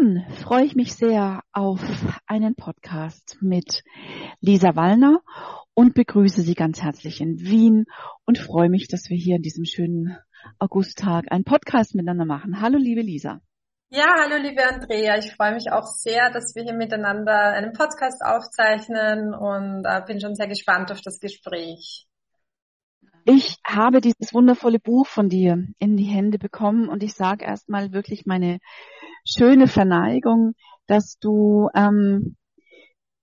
Dann freue ich mich sehr auf einen Podcast mit Lisa Wallner und begrüße Sie ganz herzlich in Wien und freue mich, dass wir hier in diesem schönen Augusttag einen Podcast miteinander machen. Hallo, liebe Lisa. Ja, hallo liebe Andrea. Ich freue mich auch sehr, dass wir hier miteinander einen Podcast aufzeichnen und äh, bin schon sehr gespannt auf das Gespräch. Ich habe dieses wundervolle Buch von dir in die Hände bekommen und ich sage erstmal wirklich meine schöne Verneigung, dass du ähm,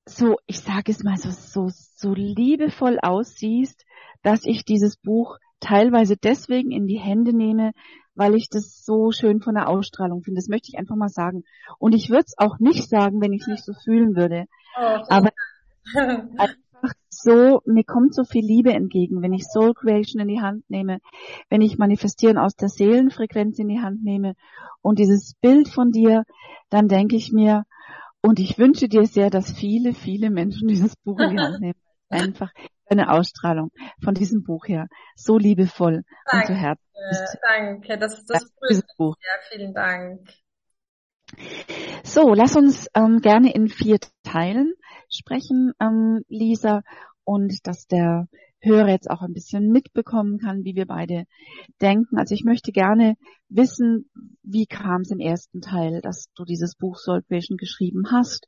so, ich sage es mal so, so, so liebevoll aussiehst, dass ich dieses Buch teilweise deswegen in die Hände nehme, weil ich das so schön von der Ausstrahlung finde. Das möchte ich einfach mal sagen. Und ich würde es auch nicht sagen, wenn ich es nicht so fühlen würde. Oh, Aber einfach so, mir kommt so viel Liebe entgegen, wenn ich Soul Creation in die Hand nehme, wenn ich Manifestieren aus der Seelenfrequenz in die Hand nehme und dieses Bild von dir, dann denke ich mir, und ich wünsche dir sehr, dass viele, viele Menschen dieses Buch in die Hand nehmen. Einfach eine Ausstrahlung von diesem Buch her. So liebevoll danke, und so herzlich. Danke, das, das ja, Buch. Ja, vielen Dank. So, lass uns ähm, gerne in vier Teilen sprechen, ähm, Lisa, und dass der Hörer jetzt auch ein bisschen mitbekommen kann, wie wir beide denken. Also ich möchte gerne wissen, wie kam es im ersten Teil, dass du dieses Buch Soul Creation geschrieben hast.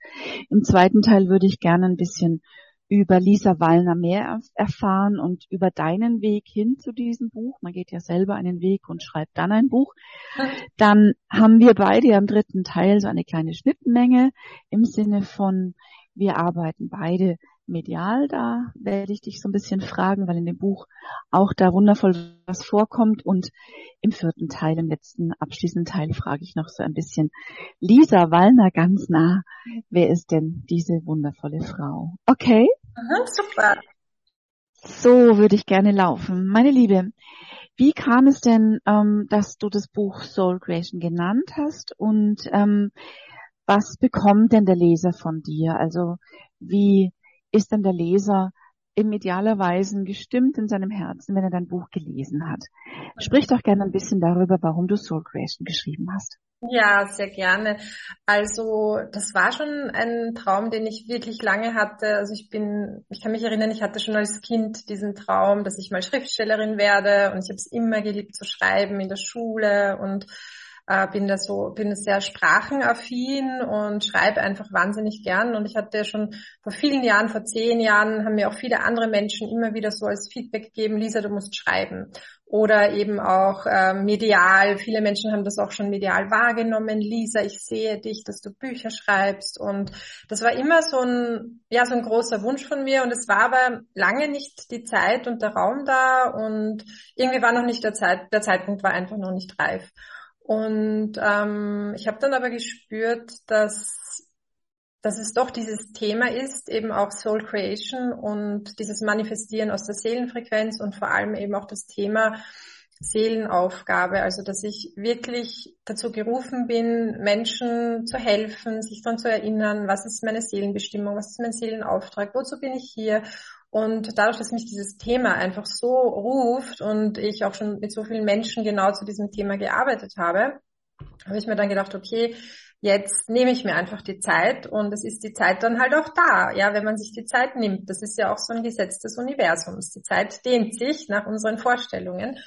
Im zweiten Teil würde ich gerne ein bisschen über Lisa Wallner mehr erfahren und über deinen Weg hin zu diesem Buch. Man geht ja selber einen Weg und schreibt dann ein Buch. Dann haben wir beide ja im dritten Teil so eine kleine Schnittmenge im Sinne von, wir arbeiten beide medial da, werde ich dich so ein bisschen fragen, weil in dem Buch auch da wundervoll was vorkommt. Und im vierten Teil, im letzten abschließenden Teil, frage ich noch so ein bisschen Lisa Wallner ganz nah. Wer ist denn diese wundervolle Frau? Okay? Aha, super. So würde ich gerne laufen. Meine Liebe, wie kam es denn, ähm, dass du das Buch Soul Creation genannt hast und ähm, was bekommt denn der Leser von dir? Also wie ist dann der Leser im idealerweise gestimmt in seinem Herzen, wenn er dein Buch gelesen hat. Sprich doch gerne ein bisschen darüber, warum du Soul Creation geschrieben hast. Ja, sehr gerne. Also das war schon ein Traum, den ich wirklich lange hatte. Also ich bin, ich kann mich erinnern, ich hatte schon als Kind diesen Traum, dass ich mal Schriftstellerin werde und ich habe es immer geliebt zu schreiben in der Schule und äh, bin da so, bin sehr sprachenaffin und schreibe einfach wahnsinnig gern. Und ich hatte schon vor vielen Jahren, vor zehn Jahren, haben mir auch viele andere Menschen immer wieder so als Feedback gegeben, Lisa, du musst schreiben. Oder eben auch äh, medial. Viele Menschen haben das auch schon medial wahrgenommen. Lisa, ich sehe dich, dass du Bücher schreibst. Und das war immer so ein, ja, so ein großer Wunsch von mir. Und es war aber lange nicht die Zeit und der Raum da. Und irgendwie war noch nicht der Zeit, der Zeitpunkt war einfach noch nicht reif. Und ähm, ich habe dann aber gespürt, dass, dass es doch dieses Thema ist, eben auch Soul Creation und dieses Manifestieren aus der Seelenfrequenz und vor allem eben auch das Thema Seelenaufgabe, also dass ich wirklich dazu gerufen bin, Menschen zu helfen, sich daran zu erinnern, was ist meine Seelenbestimmung, was ist mein Seelenauftrag, wozu bin ich hier und dadurch, dass mich dieses Thema einfach so ruft und ich auch schon mit so vielen Menschen genau zu diesem Thema gearbeitet habe, habe ich mir dann gedacht, okay, jetzt nehme ich mir einfach die Zeit und es ist die Zeit dann halt auch da, ja, wenn man sich die Zeit nimmt. Das ist ja auch so ein Gesetz des Universums. Die Zeit dehnt sich nach unseren Vorstellungen.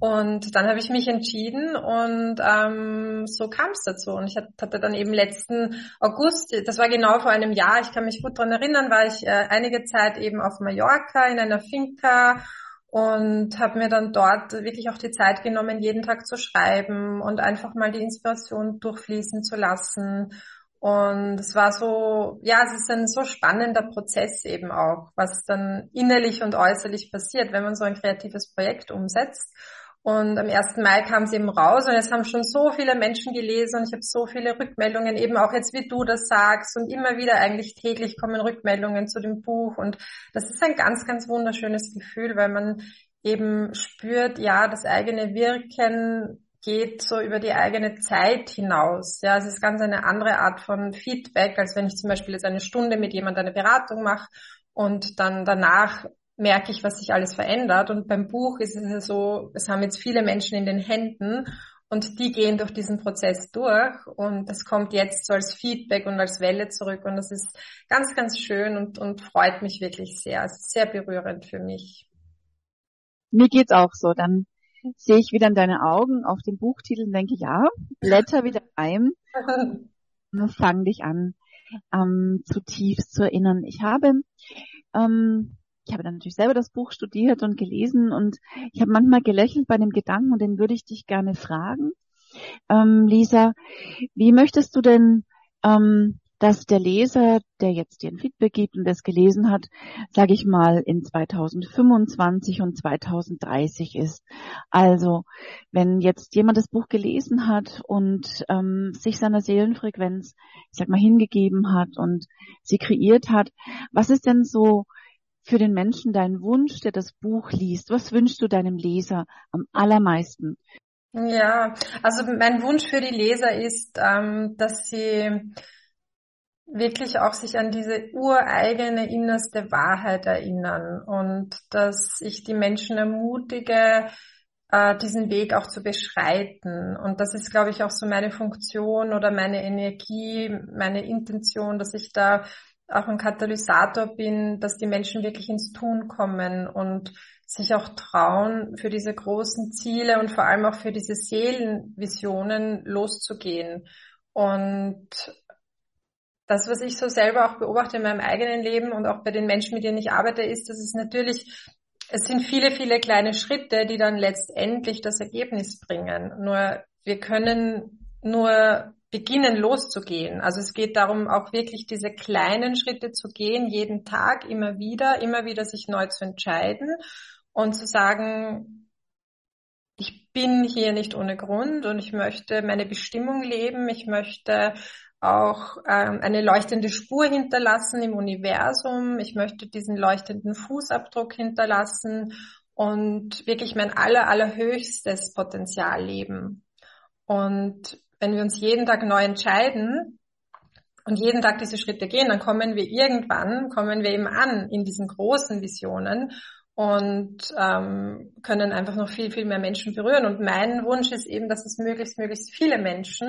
Und dann habe ich mich entschieden und ähm, so kam es dazu. Und ich hatte dann eben letzten August, das war genau vor einem Jahr, ich kann mich gut dran erinnern, war ich äh, einige Zeit eben auf Mallorca in einer Finca und habe mir dann dort wirklich auch die Zeit genommen, jeden Tag zu schreiben und einfach mal die Inspiration durchfließen zu lassen. Und es war so, ja, es ist ein so spannender Prozess eben auch, was dann innerlich und äußerlich passiert, wenn man so ein kreatives Projekt umsetzt. Und am 1. Mai kam es eben raus und es haben schon so viele Menschen gelesen und ich habe so viele Rückmeldungen, eben auch jetzt wie du das sagst und immer wieder eigentlich täglich kommen Rückmeldungen zu dem Buch und das ist ein ganz, ganz wunderschönes Gefühl, weil man eben spürt, ja, das eigene Wirken geht so über die eigene Zeit hinaus. Ja, es ist ganz eine andere Art von Feedback, als wenn ich zum Beispiel jetzt eine Stunde mit jemandem eine Beratung mache und dann danach merke ich, was sich alles verändert. Und beim Buch ist es so, es haben jetzt viele Menschen in den Händen und die gehen durch diesen Prozess durch und das kommt jetzt so als Feedback und als Welle zurück und das ist ganz, ganz schön und, und freut mich wirklich sehr. Es ist sehr berührend für mich. Mir geht's auch so. Dann sehe ich wieder in deine Augen auf den Buchtitel und denke, ja, blätter wieder ein und fang dich an, ähm, zutiefst zu erinnern. Ich habe ähm, ich habe dann natürlich selber das Buch studiert und gelesen und ich habe manchmal gelächelt bei dem Gedanken und den würde ich dich gerne fragen. Ähm, Lisa, wie möchtest du denn, ähm, dass der Leser, der jetzt dir ein Feedback gibt und das gelesen hat, sage ich mal, in 2025 und 2030 ist? Also, wenn jetzt jemand das Buch gelesen hat und ähm, sich seiner Seelenfrequenz, ich sag mal, hingegeben hat und sie kreiert hat, was ist denn so für den Menschen dein Wunsch, der das Buch liest? Was wünschst du deinem Leser am allermeisten? Ja, also mein Wunsch für die Leser ist, ähm, dass sie wirklich auch sich an diese ureigene innerste Wahrheit erinnern und dass ich die Menschen ermutige, äh, diesen Weg auch zu beschreiten. Und das ist, glaube ich, auch so meine Funktion oder meine Energie, meine Intention, dass ich da auch ein Katalysator bin, dass die Menschen wirklich ins Tun kommen und sich auch trauen, für diese großen Ziele und vor allem auch für diese Seelenvisionen loszugehen. Und das, was ich so selber auch beobachte in meinem eigenen Leben und auch bei den Menschen, mit denen ich arbeite, ist, dass es natürlich, es sind viele, viele kleine Schritte, die dann letztendlich das Ergebnis bringen. Nur wir können nur beginnen loszugehen. Also es geht darum, auch wirklich diese kleinen Schritte zu gehen, jeden Tag, immer wieder, immer wieder sich neu zu entscheiden und zu sagen, ich bin hier nicht ohne Grund und ich möchte meine Bestimmung leben, ich möchte auch ähm, eine leuchtende Spur hinterlassen im Universum, ich möchte diesen leuchtenden Fußabdruck hinterlassen und wirklich mein aller, allerhöchstes Potenzial leben. Und wenn wir uns jeden Tag neu entscheiden und jeden Tag diese Schritte gehen, dann kommen wir irgendwann, kommen wir eben an in diesen großen Visionen und ähm, können einfach noch viel, viel mehr Menschen berühren. Und mein Wunsch ist eben, dass es möglichst, möglichst viele Menschen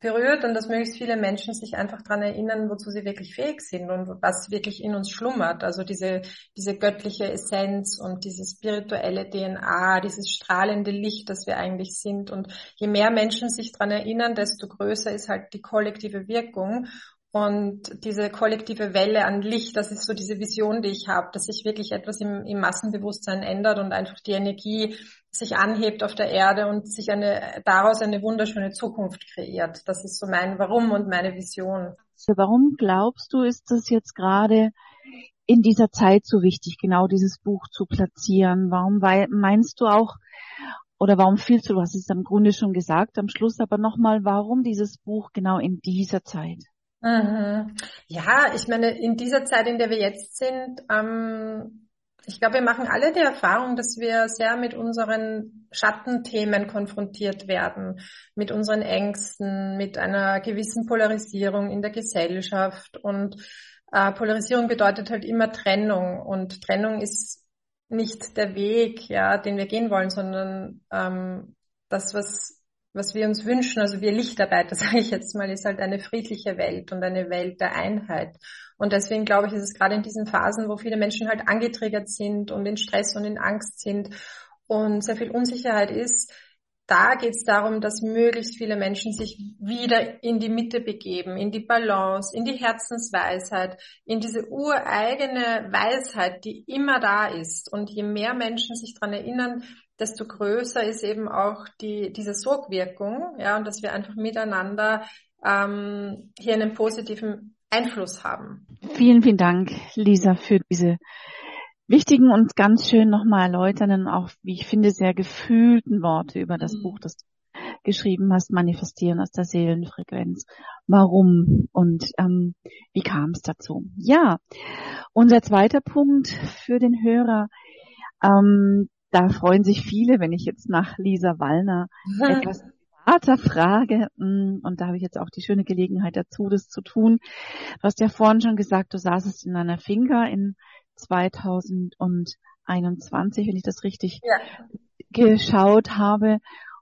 berührt und dass möglichst viele Menschen sich einfach daran erinnern, wozu sie wirklich fähig sind und was wirklich in uns schlummert. Also diese, diese göttliche Essenz und diese spirituelle DNA, dieses strahlende Licht, das wir eigentlich sind. Und je mehr Menschen sich daran erinnern, desto größer ist halt die kollektive Wirkung. Und diese kollektive Welle an Licht, das ist so diese Vision, die ich habe, dass sich wirklich etwas im, im Massenbewusstsein ändert und einfach die Energie sich anhebt auf der Erde und sich eine, daraus eine wunderschöne Zukunft kreiert. Das ist so mein Warum und meine Vision. Warum glaubst du, ist das jetzt gerade in dieser Zeit so wichtig, genau dieses Buch zu platzieren? Warum meinst du auch, oder warum fühlst du, du hast es im Grunde schon gesagt, am Schluss aber nochmal, warum dieses Buch genau in dieser Zeit? Mhm. Ja, ich meine, in dieser Zeit, in der wir jetzt sind, ähm, ich glaube, wir machen alle die Erfahrung, dass wir sehr mit unseren Schattenthemen konfrontiert werden, mit unseren Ängsten, mit einer gewissen Polarisierung in der Gesellschaft. Und äh, Polarisierung bedeutet halt immer Trennung. Und Trennung ist nicht der Weg, ja, den wir gehen wollen, sondern ähm, das, was was wir uns wünschen, also wir Lichtarbeiter, sage ich jetzt mal, ist halt eine friedliche Welt und eine Welt der Einheit. Und deswegen glaube ich, ist es gerade in diesen Phasen, wo viele Menschen halt angetriggert sind und in Stress und in Angst sind und sehr viel Unsicherheit ist, da geht es darum, dass möglichst viele Menschen sich wieder in die Mitte begeben, in die Balance, in die Herzensweisheit, in diese ureigene Weisheit, die immer da ist. Und je mehr Menschen sich dran erinnern, desto größer ist eben auch die, diese Sogwirkung, ja, und dass wir einfach miteinander ähm, hier einen positiven Einfluss haben. Vielen, vielen Dank, Lisa, für diese wichtigen und ganz schön nochmal erläuternden, auch wie ich finde, sehr gefühlten Worte über das mhm. Buch, das du geschrieben hast, Manifestieren aus der Seelenfrequenz. Warum und ähm, wie kam es dazu? Ja, unser zweiter Punkt für den Hörer, ähm, da freuen sich viele, wenn ich jetzt nach Lisa Wallner etwas privater frage. Mm, und da habe ich jetzt auch die schöne Gelegenheit dazu, das zu tun. Du hast ja vorhin schon gesagt, du saßest in einer Finca in 2021, wenn ich das richtig ja. geschaut habe.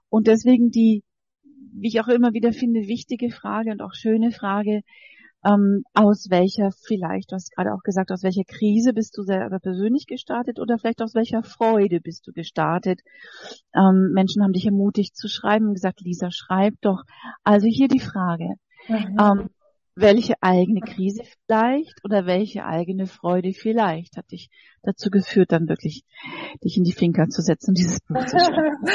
Und deswegen die wie ich auch immer wieder finde, wichtige Frage und auch schöne Frage, ähm, aus welcher vielleicht, du hast gerade auch gesagt, aus welcher Krise bist du selber persönlich gestartet oder vielleicht aus welcher Freude bist du gestartet. Ähm, Menschen haben dich ermutigt zu schreiben und gesagt, Lisa, schreib doch. Also hier die Frage. Mhm. Ähm, welche eigene Krise vielleicht oder welche eigene Freude vielleicht hat dich dazu geführt, dann wirklich dich in die Finker zu setzen und dieses Buch zu schreiben?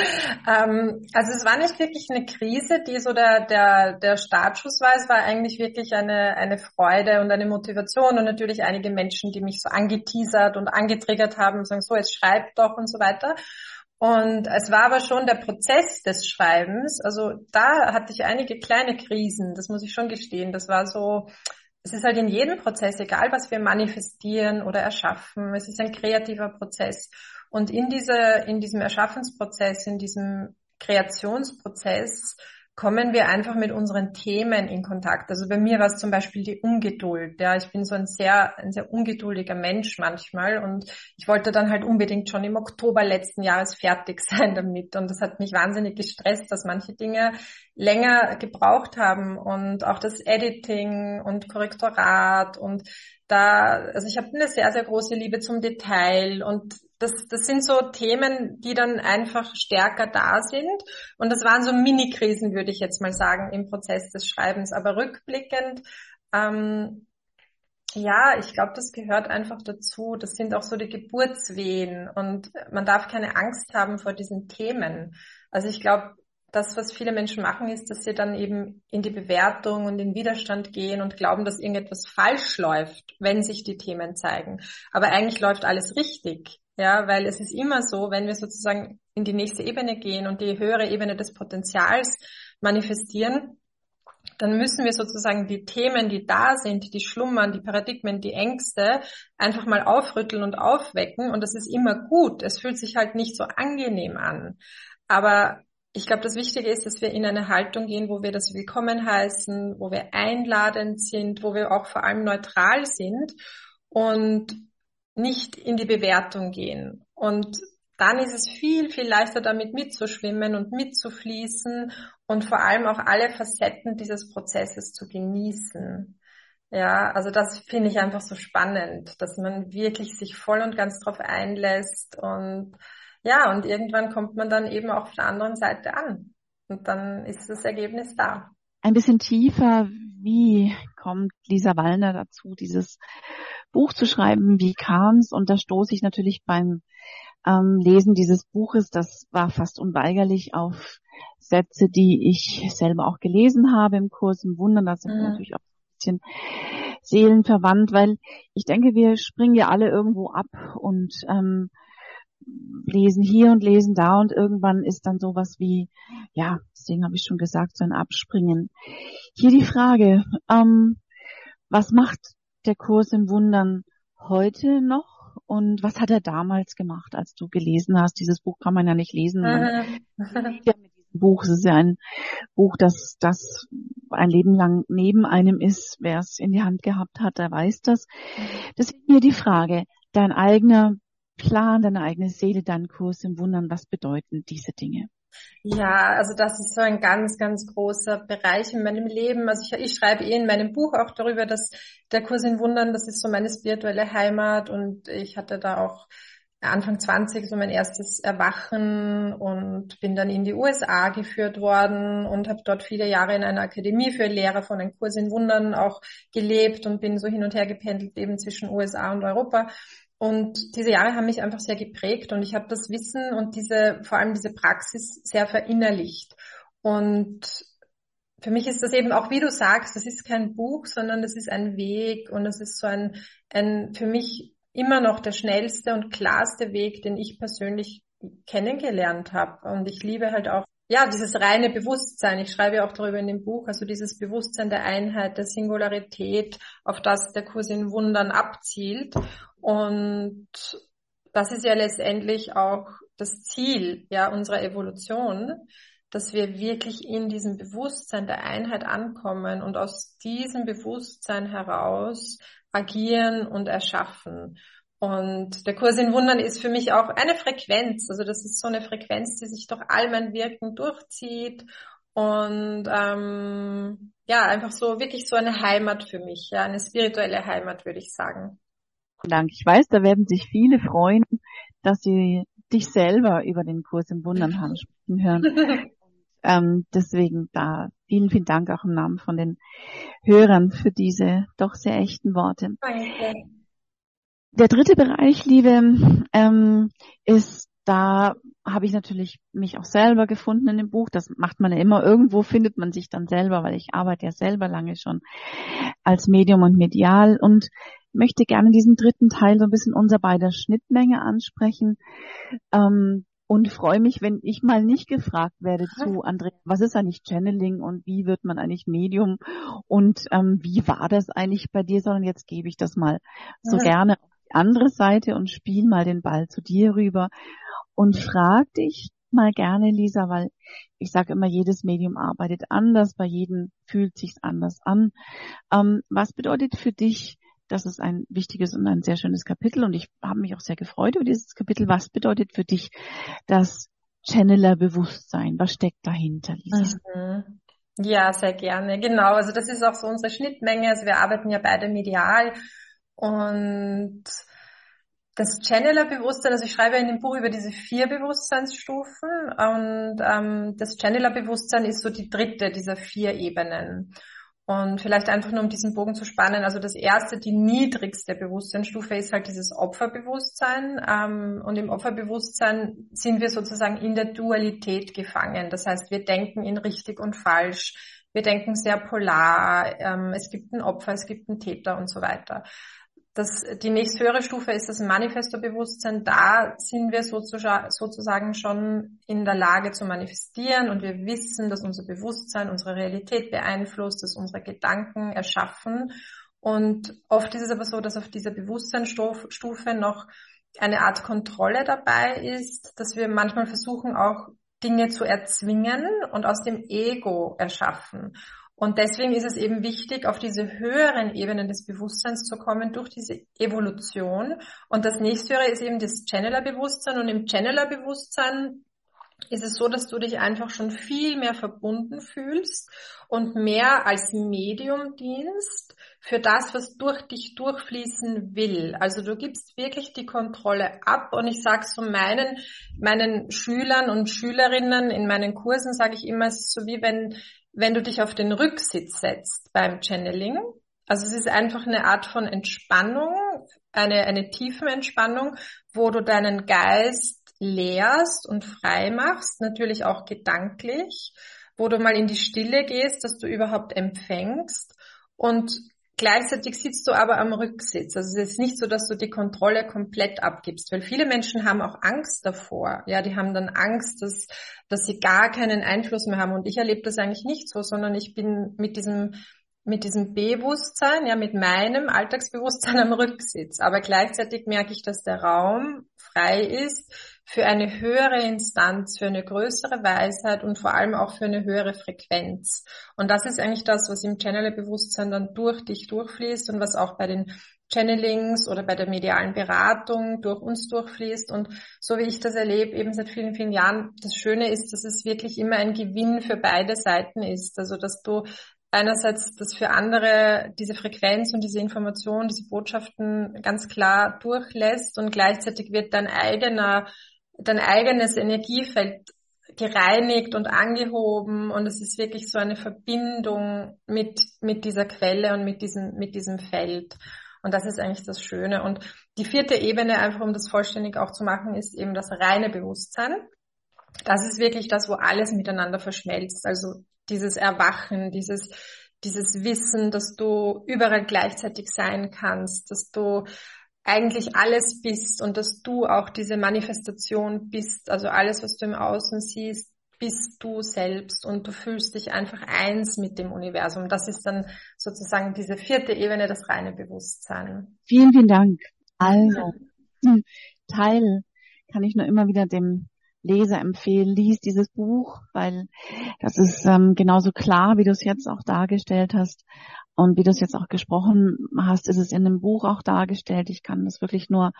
ähm, also es war nicht wirklich eine Krise, die so der, der, der Startschuss war. Es war eigentlich wirklich eine, eine Freude und eine Motivation und natürlich einige Menschen, die mich so angeteasert und angetriggert haben, sagen so, jetzt schreib doch und so weiter. Und es war aber schon der Prozess des Schreibens. Also da hatte ich einige kleine Krisen, das muss ich schon gestehen. Das war so, es ist halt in jedem Prozess, egal was wir manifestieren oder erschaffen, es ist ein kreativer Prozess. Und in diese, in diesem Erschaffensprozess, in diesem Kreationsprozess kommen wir einfach mit unseren Themen in Kontakt. Also bei mir war es zum Beispiel die Ungeduld. Ja, ich bin so ein sehr, ein sehr ungeduldiger Mensch manchmal und ich wollte dann halt unbedingt schon im Oktober letzten Jahres fertig sein damit und das hat mich wahnsinnig gestresst, dass manche Dinge länger gebraucht haben und auch das Editing und Korrektorat und da, also ich habe eine sehr, sehr große Liebe zum Detail und das, das sind so Themen, die dann einfach stärker da sind. Und das waren so Mini-Krisen, würde ich jetzt mal sagen, im Prozess des Schreibens. Aber rückblickend, ähm, ja, ich glaube, das gehört einfach dazu. Das sind auch so die Geburtswehen und man darf keine Angst haben vor diesen Themen. Also ich glaube, das, was viele Menschen machen, ist, dass sie dann eben in die Bewertung und in Widerstand gehen und glauben, dass irgendetwas falsch läuft, wenn sich die Themen zeigen. Aber eigentlich läuft alles richtig. Ja, weil es ist immer so, wenn wir sozusagen in die nächste Ebene gehen und die höhere Ebene des Potenzials manifestieren, dann müssen wir sozusagen die Themen, die da sind, die schlummern, die Paradigmen, die Ängste, einfach mal aufrütteln und aufwecken. Und das ist immer gut. Es fühlt sich halt nicht so angenehm an. Aber ich glaube, das Wichtige ist, dass wir in eine Haltung gehen, wo wir das willkommen heißen, wo wir einladend sind, wo wir auch vor allem neutral sind und nicht in die Bewertung gehen. Und dann ist es viel, viel leichter damit mitzuschwimmen und mitzufließen und vor allem auch alle Facetten dieses Prozesses zu genießen. Ja, also das finde ich einfach so spannend, dass man wirklich sich voll und ganz drauf einlässt und ja, und irgendwann kommt man dann eben auch auf der anderen Seite an und dann ist das Ergebnis da. Ein bisschen tiefer, wie kommt Lisa Wallner dazu, dieses Buch zu schreiben? Wie kam's? Und da stoße ich natürlich beim ähm, Lesen dieses Buches, das war fast unweigerlich auf Sätze, die ich selber auch gelesen habe im Kurs im Wundern. Das sind mhm. natürlich auch ein bisschen seelenverwandt, weil ich denke, wir springen ja alle irgendwo ab und ähm, lesen hier und lesen da und irgendwann ist dann sowas wie, ja, deswegen habe ich schon gesagt, so ein Abspringen. Hier die Frage, ähm, was macht der Kurs im Wundern heute noch und was hat er damals gemacht, als du gelesen hast? Dieses Buch kann man ja nicht lesen. Diesem Buch, es ist ja ein Buch, das, das ein Leben lang neben einem ist. Wer es in die Hand gehabt hat, der weiß das. Deswegen hier die Frage, dein eigener Plan, deine eigene Seele, deinen Kurs im Wundern, was bedeuten diese Dinge? Ja, also das ist so ein ganz, ganz großer Bereich in meinem Leben. Also ich, ich schreibe eh in meinem Buch auch darüber, dass der Kurs in Wundern, das ist so meine spirituelle Heimat und ich hatte da auch Anfang 20 so mein erstes Erwachen und bin dann in die USA geführt worden und habe dort viele Jahre in einer Akademie für Lehrer von einem Kurs in Wundern auch gelebt und bin so hin und her gependelt eben zwischen USA und Europa und diese Jahre haben mich einfach sehr geprägt und ich habe das Wissen und diese, vor allem diese Praxis sehr verinnerlicht. Und für mich ist das eben auch, wie du sagst, das ist kein Buch, sondern das ist ein Weg und es ist so ein, ein für mich immer noch der schnellste und klarste Weg, den ich persönlich kennengelernt habe. Und ich liebe halt auch ja, dieses reine Bewusstsein, ich schreibe auch darüber in dem Buch, also dieses Bewusstsein der Einheit, der Singularität, auf das der Kurs in Wundern abzielt. Und das ist ja letztendlich auch das Ziel, ja, unserer Evolution, dass wir wirklich in diesem Bewusstsein der Einheit ankommen und aus diesem Bewusstsein heraus agieren und erschaffen. Und der Kurs in Wundern ist für mich auch eine Frequenz. Also das ist so eine Frequenz, die sich durch all mein Wirken durchzieht. und ähm, ja, einfach so wirklich so eine Heimat für mich, ja, eine spirituelle Heimat, würde ich sagen. Dank. Ich weiß, da werden sich viele freuen, dass sie dich selber über den Kurs im Wundern sprechen hören. ähm, deswegen da vielen, vielen Dank auch im Namen von den Hörern für diese doch sehr echten Worte. Danke. Der dritte Bereich, Liebe, ähm, ist da habe ich natürlich mich auch selber gefunden in dem Buch. Das macht man ja immer. Irgendwo findet man sich dann selber, weil ich arbeite ja selber lange schon als Medium und medial und möchte gerne diesen dritten Teil so ein bisschen unser beider Schnittmenge ansprechen. Ähm, und freue mich, wenn ich mal nicht gefragt werde zu Andrea, was ist eigentlich Channeling und wie wird man eigentlich Medium und ähm, wie war das eigentlich bei dir, sondern jetzt gebe ich das mal so ja. gerne auf die andere Seite und spiele mal den Ball zu dir rüber und frag dich mal gerne, Lisa, weil ich sage immer, jedes Medium arbeitet anders, bei jedem fühlt sich's anders an. Ähm, was bedeutet für dich, das ist ein wichtiges und ein sehr schönes Kapitel und ich habe mich auch sehr gefreut über dieses Kapitel. Was bedeutet für dich das Channeler-Bewusstsein? Was steckt dahinter, Lisa? Mhm. Ja, sehr gerne. Genau, also das ist auch so unsere Schnittmenge. Also wir arbeiten ja beide medial und das Channeler-Bewusstsein, also ich schreibe in dem Buch über diese vier Bewusstseinsstufen und ähm, das Channeler-Bewusstsein ist so die dritte dieser vier Ebenen. Und vielleicht einfach nur um diesen Bogen zu spannen, also das erste, die niedrigste Bewusstseinsstufe ist halt dieses Opferbewusstsein. Ähm, und im Opferbewusstsein sind wir sozusagen in der Dualität gefangen. Das heißt, wir denken in richtig und falsch. Wir denken sehr polar. Ähm, es gibt ein Opfer, es gibt einen Täter und so weiter. Das, die nächsthöhere Stufe ist das Manifesto-Bewusstsein. Da sind wir sozusagen schon in der Lage zu manifestieren und wir wissen, dass unser Bewusstsein unsere Realität beeinflusst, dass unsere Gedanken erschaffen. Und oft ist es aber so, dass auf dieser Bewusstseinsstufe noch eine Art Kontrolle dabei ist, dass wir manchmal versuchen auch Dinge zu erzwingen und aus dem Ego erschaffen. Und deswegen ist es eben wichtig, auf diese höheren Ebenen des Bewusstseins zu kommen durch diese Evolution. Und das nächsthöhere ist eben das Channeler-Bewusstsein. Und im Channeler-Bewusstsein ist es so, dass du dich einfach schon viel mehr verbunden fühlst und mehr als Medium dienst für das, was durch dich durchfließen will. Also du gibst wirklich die Kontrolle ab und ich sage so meinen, meinen Schülern und Schülerinnen in meinen Kursen sage ich immer, es ist so wie wenn wenn du dich auf den Rücksitz setzt beim Channeling. Also es ist einfach eine Art von Entspannung, eine, eine tiefen Entspannung, wo du deinen Geist leerst und frei machst, natürlich auch gedanklich, wo du mal in die Stille gehst, dass du überhaupt empfängst und Gleichzeitig sitzt du aber am Rücksitz. Also es ist nicht so, dass du die Kontrolle komplett abgibst, weil viele Menschen haben auch Angst davor. Ja, die haben dann Angst, dass, dass sie gar keinen Einfluss mehr haben. Und ich erlebe das eigentlich nicht so, sondern ich bin mit diesem mit diesem Bewusstsein, ja, mit meinem Alltagsbewusstsein am Rücksitz. Aber gleichzeitig merke ich, dass der Raum frei ist für eine höhere Instanz, für eine größere Weisheit und vor allem auch für eine höhere Frequenz. Und das ist eigentlich das, was im Channeler-Bewusstsein dann durch dich durchfließt und was auch bei den Channelings oder bei der medialen Beratung durch uns durchfließt. Und so wie ich das erlebe, eben seit vielen, vielen Jahren, das Schöne ist, dass es wirklich immer ein Gewinn für beide Seiten ist. Also, dass du einerseits das für andere diese Frequenz und diese Information, diese Botschaften ganz klar durchlässt und gleichzeitig wird dein eigener dein eigenes Energiefeld gereinigt und angehoben und es ist wirklich so eine Verbindung mit, mit dieser Quelle und mit diesem, mit diesem Feld. Und das ist eigentlich das Schöne. Und die vierte Ebene, einfach um das vollständig auch zu machen, ist eben das reine Bewusstsein. Das ist wirklich das, wo alles miteinander verschmelzt. Also dieses Erwachen, dieses, dieses Wissen, dass du überall gleichzeitig sein kannst, dass du eigentlich alles bist und dass du auch diese Manifestation bist, also alles, was du im Außen siehst, bist du selbst und du fühlst dich einfach eins mit dem Universum. Das ist dann sozusagen diese vierte Ebene, das reine Bewusstsein. Vielen, vielen Dank. Also, Teil kann ich nur immer wieder dem Leser empfehlen, lies dieses Buch, weil das ist ähm, genauso klar, wie du es jetzt auch dargestellt hast. Und wie du es jetzt auch gesprochen hast, ist es in dem Buch auch dargestellt. Ich kann das wirklich nur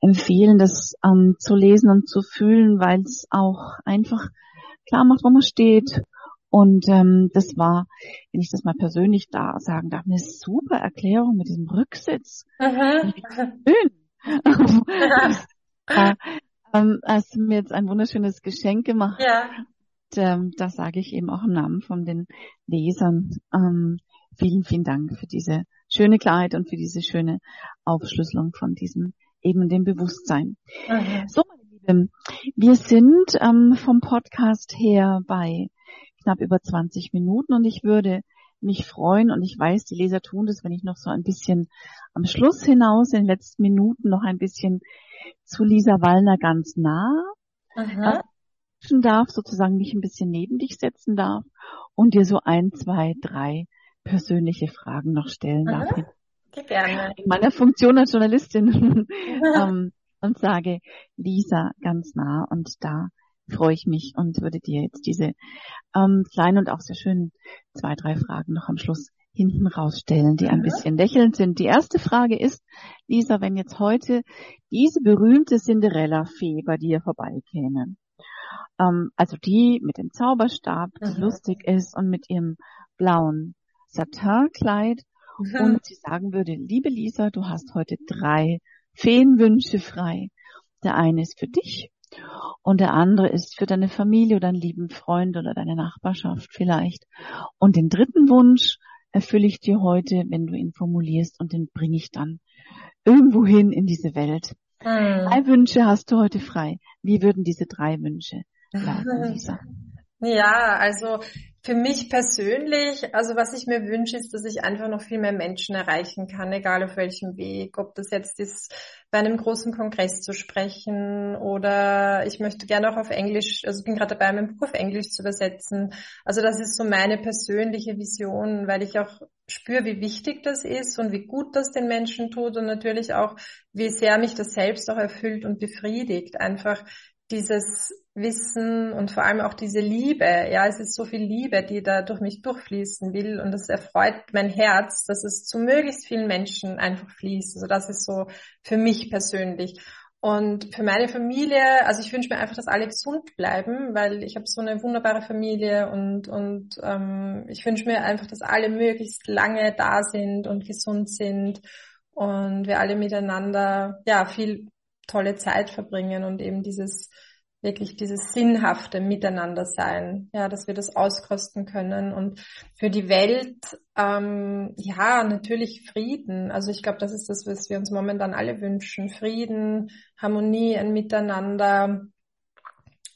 empfehlen, das ähm, zu lesen und zu fühlen, weil es auch einfach klar macht, wo man steht Und ähm, das war, wenn ich das mal persönlich da sagen darf, eine super Erklärung mit diesem Rücksitz. Schön. ja, ähm, hast du mir jetzt ein wunderschönes Geschenk gemacht. Ja. Und, ähm, das sage ich eben auch im Namen von den Lesern. Ähm, vielen, vielen Dank für diese schöne Klarheit und für diese schöne Aufschlüsselung von diesem eben dem Bewusstsein. Mhm. So, meine Lieben, wir sind ähm, vom Podcast her bei knapp über 20 Minuten und ich würde mich freuen und ich weiß, die Leser tun das, wenn ich noch so ein bisschen am Schluss hinaus in den letzten Minuten noch ein bisschen zu Lisa Wallner ganz nah Aha. darf, sozusagen mich ein bisschen neben dich setzen darf und dir so ein, zwei, drei persönliche Fragen noch stellen Aha. darf. Gerne. In meiner Funktion als Journalistin ähm, und sage Lisa ganz nah und da freue ich mich und würde dir jetzt diese ähm, kleinen und auch sehr schönen zwei, drei Fragen noch am Schluss hinten rausstellen, die ein bisschen lächelnd sind. Die erste Frage ist, Lisa, wenn jetzt heute diese berühmte Cinderella-Fee bei dir vorbeikäme, ähm, also die mit dem Zauberstab, die mhm. lustig ist und mit ihrem blauen Satinkleid mhm. und sie sagen würde, liebe Lisa, du hast heute drei Feenwünsche frei. Der eine ist für dich, und der andere ist für deine Familie oder deinen lieben Freund oder deine Nachbarschaft vielleicht. Und den dritten Wunsch erfülle ich dir heute, wenn du ihn formulierst und den bringe ich dann irgendwo hin in diese Welt. Hm. Drei Wünsche hast du heute frei. Wie würden diese drei Wünsche lauten, Lisa? Ja, also für mich persönlich, also was ich mir wünsche, ist, dass ich einfach noch viel mehr Menschen erreichen kann, egal auf welchem Weg. Ob das jetzt ist, bei einem großen Kongress zu sprechen oder ich möchte gerne auch auf Englisch, also ich bin gerade dabei, mein Buch auf Englisch zu übersetzen. Also das ist so meine persönliche Vision, weil ich auch spüre, wie wichtig das ist und wie gut das den Menschen tut und natürlich auch, wie sehr mich das selbst auch erfüllt und befriedigt. Einfach dieses Wissen und vor allem auch diese Liebe. Ja, es ist so viel Liebe, die da durch mich durchfließen will und das erfreut mein Herz, dass es zu möglichst vielen Menschen einfach fließt. Also das ist so für mich persönlich. Und für meine Familie, also ich wünsche mir einfach, dass alle gesund bleiben, weil ich habe so eine wunderbare Familie und, und ähm, ich wünsche mir einfach, dass alle möglichst lange da sind und gesund sind und wir alle miteinander ja viel tolle Zeit verbringen und eben dieses wirklich dieses sinnhafte Miteinander sein, ja, dass wir das auskosten können und für die Welt, ähm, ja, natürlich Frieden. Also ich glaube, das ist das, was wir uns momentan alle wünschen. Frieden, Harmonie, ein Miteinander,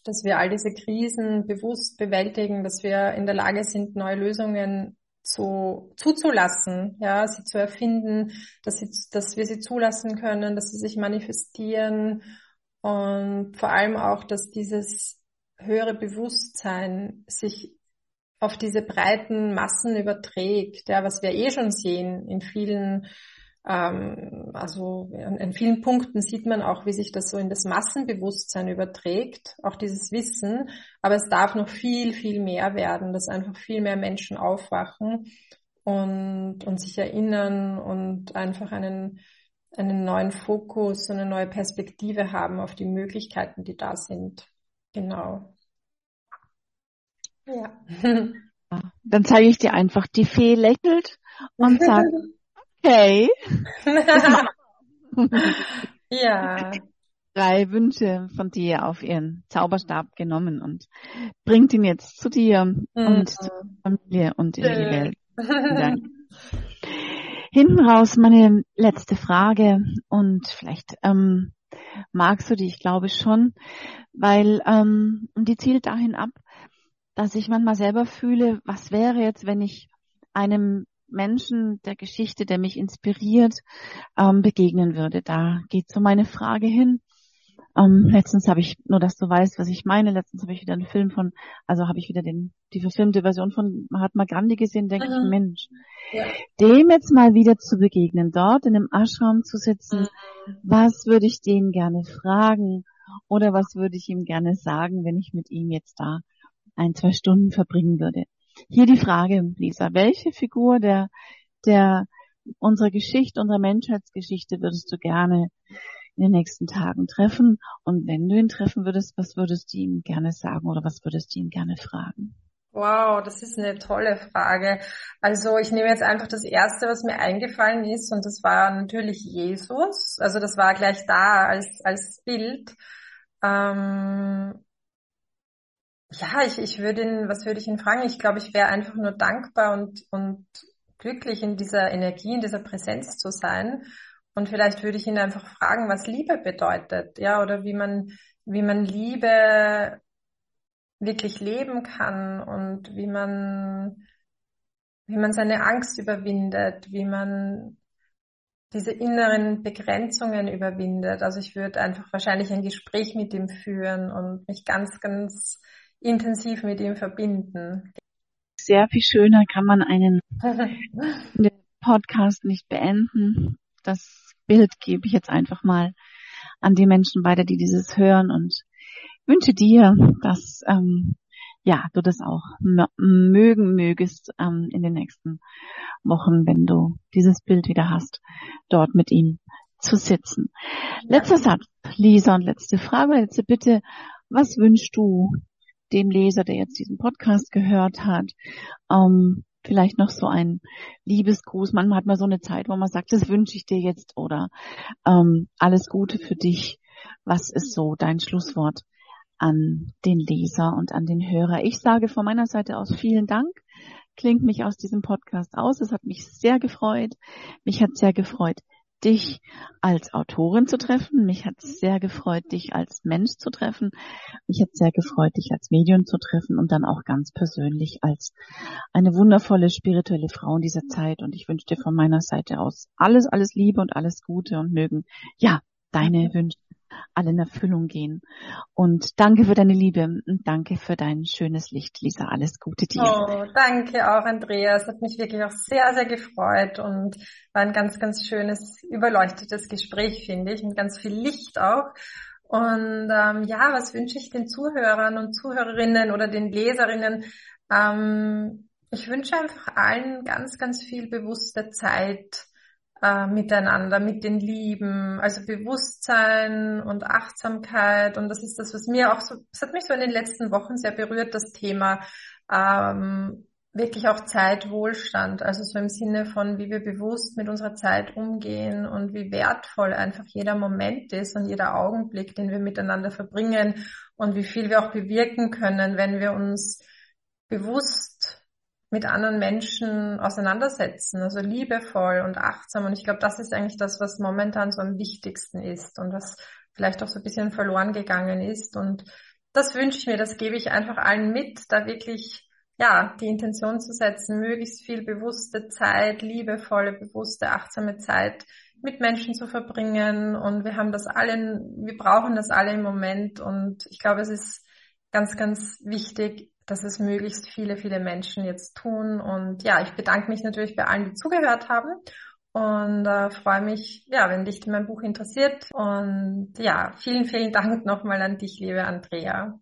dass wir all diese Krisen bewusst bewältigen, dass wir in der Lage sind, neue Lösungen zu, zuzulassen, ja, sie zu erfinden, dass, sie, dass wir sie zulassen können, dass sie sich manifestieren und vor allem auch, dass dieses höhere Bewusstsein sich auf diese breiten Massen überträgt, ja, was wir eh schon sehen in vielen ähm, also in, vielen Punkten sieht man auch, wie sich das so in das Massenbewusstsein überträgt, auch dieses Wissen. Aber es darf noch viel, viel mehr werden, dass einfach viel mehr Menschen aufwachen und, und sich erinnern und einfach einen, einen neuen Fokus, eine neue Perspektive haben auf die Möglichkeiten, die da sind. Genau. Ja. Dann zeige ich dir einfach, die Fee lächelt und sagt, Okay. ja. Drei Wünsche von dir auf ihren Zauberstab genommen und bringt ihn jetzt zu dir mhm. und zur Familie und in die Welt. Danke. Hinten raus meine letzte Frage und vielleicht ähm, magst du die, ich glaube schon, weil ähm, die zielt dahin ab, dass ich manchmal selber fühle, was wäre jetzt, wenn ich einem Menschen der Geschichte, der mich inspiriert, ähm, begegnen würde. Da geht so meine Frage hin. Ähm, letztens habe ich, nur dass du weißt, was ich meine, letztens habe ich wieder einen Film von, also habe ich wieder den, die verfilmte Version von Mahatma Gandhi gesehen, denke mhm. ich, Mensch, ja. dem jetzt mal wieder zu begegnen, dort in einem Ashram zu sitzen, mhm. was würde ich den gerne fragen oder was würde ich ihm gerne sagen, wenn ich mit ihm jetzt da ein, zwei Stunden verbringen würde. Hier die Frage, Lisa, welche Figur der, der unserer Geschichte, unserer Menschheitsgeschichte würdest du gerne in den nächsten Tagen treffen? Und wenn du ihn treffen würdest, was würdest du ihm gerne sagen oder was würdest du ihn gerne fragen? Wow, das ist eine tolle Frage. Also ich nehme jetzt einfach das Erste, was mir eingefallen ist, und das war natürlich Jesus. Also das war gleich da als, als Bild. Ähm, ja, ich, ich würde ihn, was würde ich ihn fragen? Ich glaube, ich wäre einfach nur dankbar und, und glücklich in dieser Energie, in dieser Präsenz zu sein. Und vielleicht würde ich ihn einfach fragen, was Liebe bedeutet, ja, oder wie man, wie man Liebe wirklich leben kann und wie man, wie man seine Angst überwindet, wie man diese inneren Begrenzungen überwindet. Also ich würde einfach wahrscheinlich ein Gespräch mit ihm führen und mich ganz, ganz intensiv mit ihm verbinden. Sehr viel schöner kann man einen Podcast nicht beenden. Das Bild gebe ich jetzt einfach mal an die Menschen weiter, die dieses hören und wünsche dir, dass ähm, ja du das auch mögen mögest ähm, in den nächsten Wochen, wenn du dieses Bild wieder hast, dort mit ihm zu sitzen. Letzter Satz, Lisa, und letzte Frage, letzte Bitte. Was wünschst du dem Leser, der jetzt diesen Podcast gehört hat? Ähm, vielleicht noch so ein Liebesgruß. Manchmal hat man so eine Zeit, wo man sagt, das wünsche ich dir jetzt oder ähm, alles Gute für dich. Was ist so dein Schlusswort an den Leser und an den Hörer. Ich sage von meiner Seite aus vielen Dank. Klingt mich aus diesem Podcast aus. Es hat mich sehr gefreut. Mich hat sehr gefreut, dich als Autorin zu treffen. Mich hat sehr gefreut, dich als Mensch zu treffen. Mich hat sehr gefreut, dich als Medium zu treffen und dann auch ganz persönlich als eine wundervolle spirituelle Frau in dieser Zeit. Und ich wünsche dir von meiner Seite aus alles, alles Liebe und alles Gute und mögen, ja, deine Wünsche alle in Erfüllung gehen. Und danke für deine Liebe und danke für dein schönes Licht, Lisa. Alles Gute dir. Oh, danke auch, Andreas. Hat mich wirklich auch sehr, sehr gefreut und war ein ganz, ganz schönes, überleuchtetes Gespräch, finde ich, mit ganz viel Licht auch. Und ähm, ja, was wünsche ich den Zuhörern und Zuhörerinnen oder den Leserinnen? Ähm, ich wünsche einfach allen ganz, ganz viel bewusste Zeit äh, miteinander, mit den Lieben, also Bewusstsein und Achtsamkeit. Und das ist das, was mir auch so, es hat mich so in den letzten Wochen sehr berührt, das Thema ähm, wirklich auch Zeitwohlstand, also so im Sinne von, wie wir bewusst mit unserer Zeit umgehen und wie wertvoll einfach jeder Moment ist und jeder Augenblick, den wir miteinander verbringen und wie viel wir auch bewirken können, wenn wir uns bewusst mit anderen Menschen auseinandersetzen, also liebevoll und achtsam. Und ich glaube, das ist eigentlich das, was momentan so am wichtigsten ist und was vielleicht auch so ein bisschen verloren gegangen ist. Und das wünsche ich mir, das gebe ich einfach allen mit, da wirklich ja, die Intention zu setzen, möglichst viel bewusste Zeit, liebevolle, bewusste, achtsame Zeit mit Menschen zu verbringen. Und wir haben das alle, wir brauchen das alle im Moment. Und ich glaube, es ist ganz, ganz wichtig, dass es möglichst viele, viele Menschen jetzt tun. Und ja, ich bedanke mich natürlich bei allen, die zugehört haben und äh, freue mich, ja, wenn dich mein Buch interessiert. Und ja, vielen, vielen Dank nochmal an dich, liebe Andrea.